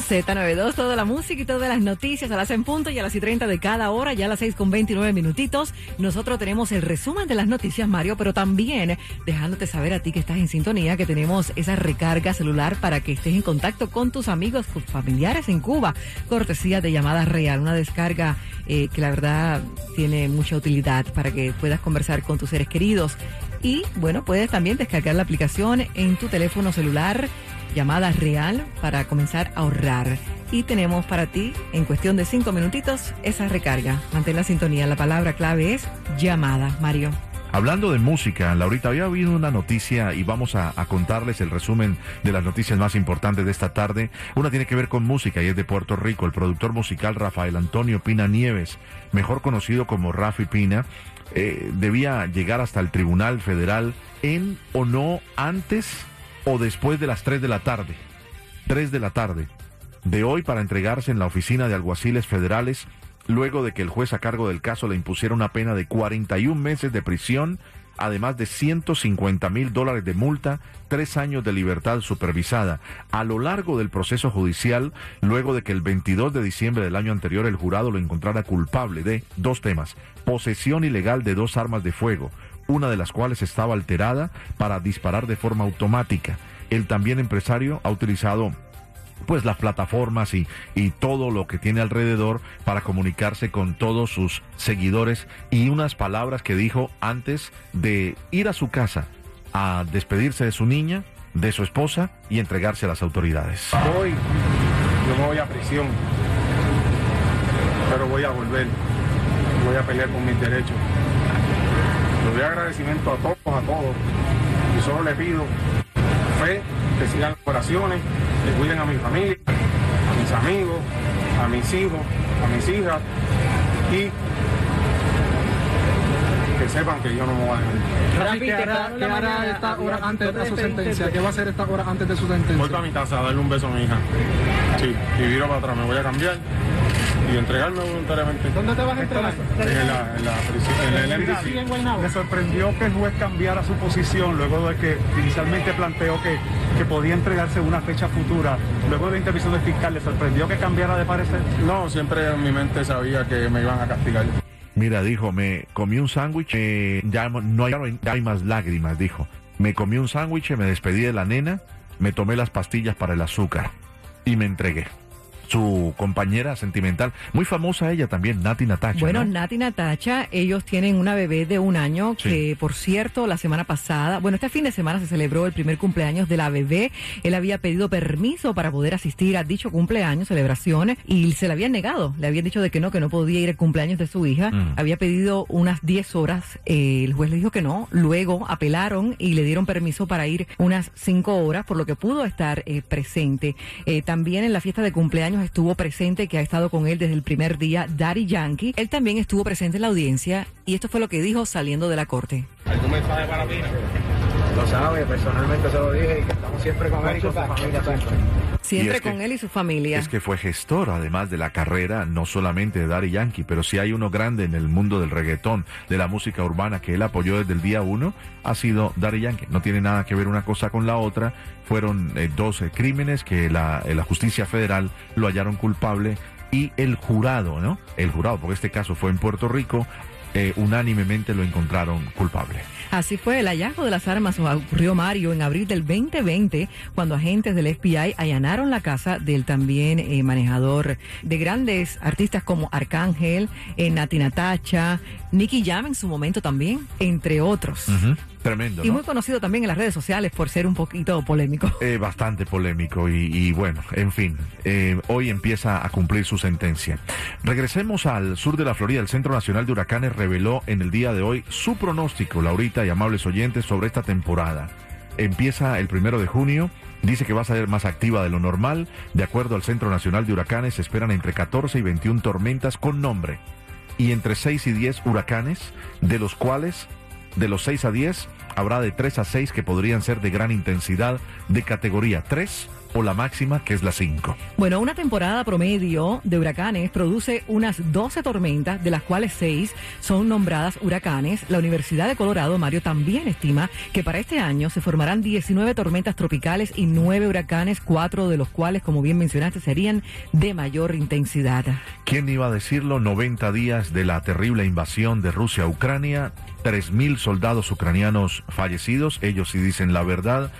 Z92, toda la música y todas las noticias a las en punto y a las y 30 de cada hora, ya a las 6 con 29 minutitos. Nosotros tenemos el resumen de las noticias, Mario, pero también dejándote saber a ti que estás en sintonía que tenemos esa recarga celular para que estés en contacto con tus amigos, tus familiares en Cuba. Cortesía de llamada real, una descarga eh, que la verdad tiene mucha utilidad para que puedas conversar con tus seres queridos. Y bueno, puedes también descargar la aplicación en tu teléfono celular llamada real para comenzar a ahorrar. Y tenemos para ti, en cuestión de cinco minutitos, esa recarga. Mantén la sintonía. La palabra clave es llamada, Mario. Hablando de música, Laurita, había habido una noticia y vamos a, contarles el resumen de las noticias más importantes de esta tarde. Una tiene que ver con música y es de Puerto Rico. El productor musical Rafael Antonio Pina Nieves, mejor conocido como Rafi Pina, eh, debía llegar hasta el Tribunal Federal en o no antes o después de las 3 de la tarde. 3 de la tarde de hoy para entregarse en la oficina de alguaciles federales luego de que el juez a cargo del caso le impusiera una pena de 41 meses de prisión, además de 150 mil dólares de multa, tres años de libertad supervisada. A lo largo del proceso judicial, luego de que el 22 de diciembre del año anterior el jurado lo encontrara culpable de dos temas, posesión ilegal de dos armas de fuego, una de las cuales estaba alterada para disparar de forma automática. El también empresario ha utilizado pues las plataformas y, y, todo lo que tiene alrededor para comunicarse con todos sus seguidores y unas palabras que dijo antes de ir a su casa a despedirse de su niña, de su esposa y entregarse a las autoridades. Hoy yo me voy a prisión, pero voy a volver, voy a pelear con mis derechos. Le doy agradecimiento a todos, a todos. Y solo le pido fe, que sigan las oraciones, que cuiden a mi familia, a mis amigos, a mis hijos, a mis hijas y que sepan que yo no me voy a dejar. Rafi, ¿qué hará, ¿qué hará esta hora antes de su sentencia? ¿Qué va a hacer esta hora antes de su sentencia? Voy para mi casa a darle un beso a mi hija. Sí, y viro para atrás, me voy a cambiar y entregarme voluntariamente. ¿Dónde te vas a entregar? En la, en la prisión, en el MDC. Me sorprendió que el juez cambiara su posición luego de que inicialmente planteó que, que podía entregarse una fecha futura. Luego de la intervención del fiscal, ¿le sorprendió que cambiara de parecer? No, siempre en mi mente sabía que me iban a castigar. Mira, dijo, me comí un sándwich, eh, ya, no hay, ya hay más lágrimas, dijo. Me comí un sándwich, me despedí de la nena, me tomé las pastillas para el azúcar y me entregué su compañera sentimental, muy famosa ella también, Nati Natacha. Bueno, ¿no? Nati Natacha, ellos tienen una bebé de un año Sí. que, por cierto, la semana pasada, bueno, este fin de semana se celebró el primer cumpleaños de la bebé. Él había pedido permiso para poder asistir a dicho cumpleaños, celebraciones, y se le habían negado. Le habían dicho de que no, que no podía ir al cumpleaños de su hija. Mm. Había pedido unas 10 horas. eh, el juez le dijo que no. Luego apelaron y le dieron permiso para ir unas 5 horas, por lo que pudo estar eh, presente. Eh, también en la fiesta de cumpleaños estuvo presente, que ha estado con él desde el primer día, Daddy Yankee. Él también estuvo presente en la audiencia y esto fue lo que dijo saliendo de la corte. ¿Algún mensaje para mí? Lo sabe, personalmente se lo dije y que estamos siempre con él y con su familia siempre. Siempre que- con él y su familia. Es que fue gestor, además de la carrera, no solamente de Daddy Yankee, pero si hay uno grande en el mundo del reggaetón, de la música urbana, que él apoyó desde el día uno, ha sido Daddy Yankee. No tiene nada que ver una cosa con la otra. Fueron eh, dos eh, crímenes que la, eh, la justicia federal lo hallaron culpable y el jurado, ¿no? El jurado, porque este caso fue en Puerto Rico, eh, unánimemente lo encontraron culpable. Así fue, el hallazgo de las armas ocurrió Mario en abril del 2020, cuando agentes del FBI allanaron la casa del también eh, manejador de grandes artistas como Arcángel, eh, Nati Nicky Jam en su momento también, entre otros. Tremendo. Y ¿no? muy conocido también en las redes sociales por ser un poquito polémico. Eh, bastante polémico y, y bueno, en fin, eh, hoy empieza a cumplir su sentencia. Regresemos al sur de la Florida. El Centro Nacional de Huracanes reveló en el día de hoy su pronóstico, Laurita y amables oyentes, sobre esta temporada. Empieza el primero de junio. Dice que va a ser más activa de lo normal. De acuerdo al Centro Nacional de Huracanes, se esperan entre 14 y 21 tormentas con nombre y entre 6 y 10 huracanes, de los cuales de los 6 a 10, habrá de 3 a 6 que podrían ser de gran intensidad de categoría 3 o la máxima que es la 5. Bueno, una temporada promedio de huracanes produce unas 12 tormentas, de las cuales 6 son nombradas huracanes. La Universidad de Colorado, Mario, también estima que para este año se formarán 19 tormentas tropicales y 9 huracanes, cuatro de los cuales, como bien mencionaste, serían de mayor intensidad. ¿Quién iba a decirlo? 90 días de la terrible invasión de Rusia a Ucrania, 3.000 soldados ucranianos fallecidos, ellos sí dicen la verdad,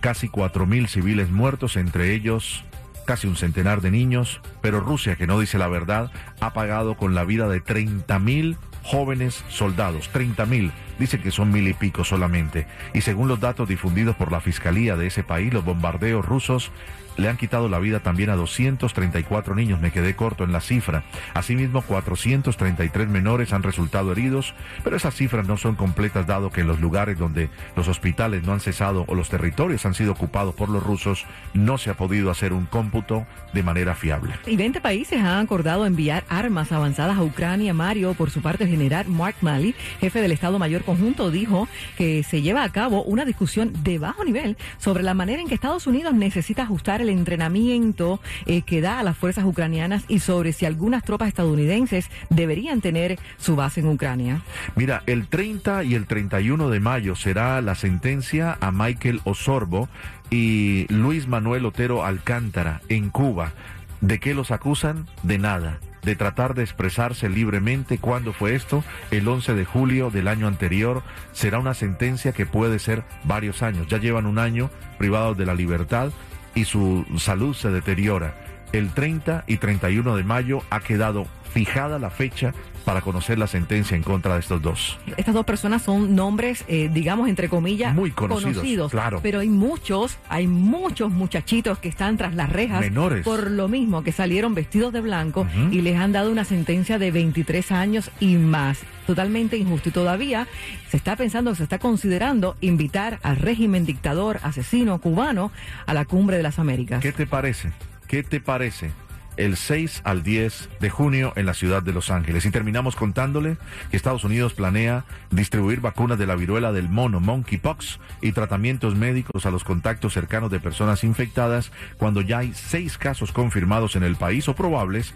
casi 4.000 civiles muertos, entre ellos casi un centenar de niños, pero Rusia, que no dice la verdad, ha pagado con la vida de 30.000 jóvenes soldados, 30.000, dicen que son mil y pico solamente. Y según los datos difundidos por la Fiscalía de ese país, los bombardeos rusos le han quitado la vida también a 234 niños, me quedé corto en la cifra. Asimismo, 433 menores han resultado heridos, pero esas cifras no son completas dado que en los lugares donde los hospitales no han cesado o los territorios han sido ocupados por los rusos, no se ha podido hacer un cómputo de manera fiable. Y 20 países han acordado enviar armas avanzadas a Ucrania. Mario, por su parte, el general Mark Malley, jefe del Estado Mayor Conjunto, dijo que se lleva a cabo una discusión de bajo nivel sobre la manera en que Estados Unidos necesita ajustar el entrenamiento eh, que da a las fuerzas ucranianas y sobre si algunas tropas estadounidenses deberían tener su base en Ucrania. Mira, el 30 y el 31 de mayo será la sentencia a Michael Osorbo y Luis Manuel Otero Alcántara en Cuba. ¿De qué los acusan? De nada de tratar de expresarse libremente. ¿Cuándo fue esto? El 11 de julio del año anterior. Será una sentencia que puede ser varios años. Ya llevan un año privados de la libertad y su salud se deteriora. El 30 y 31 de mayo ha quedado fijada la fecha para conocer la sentencia en contra de estos dos. Estas dos personas son nombres, eh, digamos, entre comillas, muy conocidos, claro. Pero hay muchos, hay muchos muchachitos que están tras las rejas menores por lo mismo que salieron vestidos de blanco y les han dado una sentencia de 23 años y más. Totalmente injusto y todavía se está pensando, se está considerando invitar al régimen dictador asesino cubano a la cumbre de las Américas. ¿Qué te parece? ¿Qué te parece? el 6 al 10 de junio en la ciudad de Los Ángeles. Y terminamos contándole que Estados Unidos planea distribuir vacunas de la viruela del mono, monkeypox, y tratamientos médicos a los contactos cercanos de personas infectadas cuando ya hay seis casos confirmados en el país o probables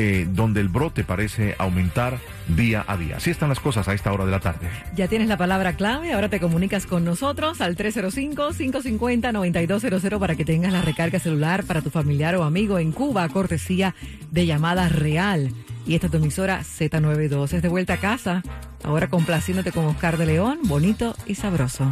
eh, donde el brote parece aumentar día a día. Así están las cosas a esta hora de la tarde. Ya tienes la palabra clave, ahora te comunicas con nosotros al 305-550-9200 para que tengas la recarga celular para tu familiar o amigo en Cuba, cortesía de llamada real. Y esta es tu emisora Z92. Es de vuelta a casa, ahora complaciéndote con Oscar de León, bonito y sabroso.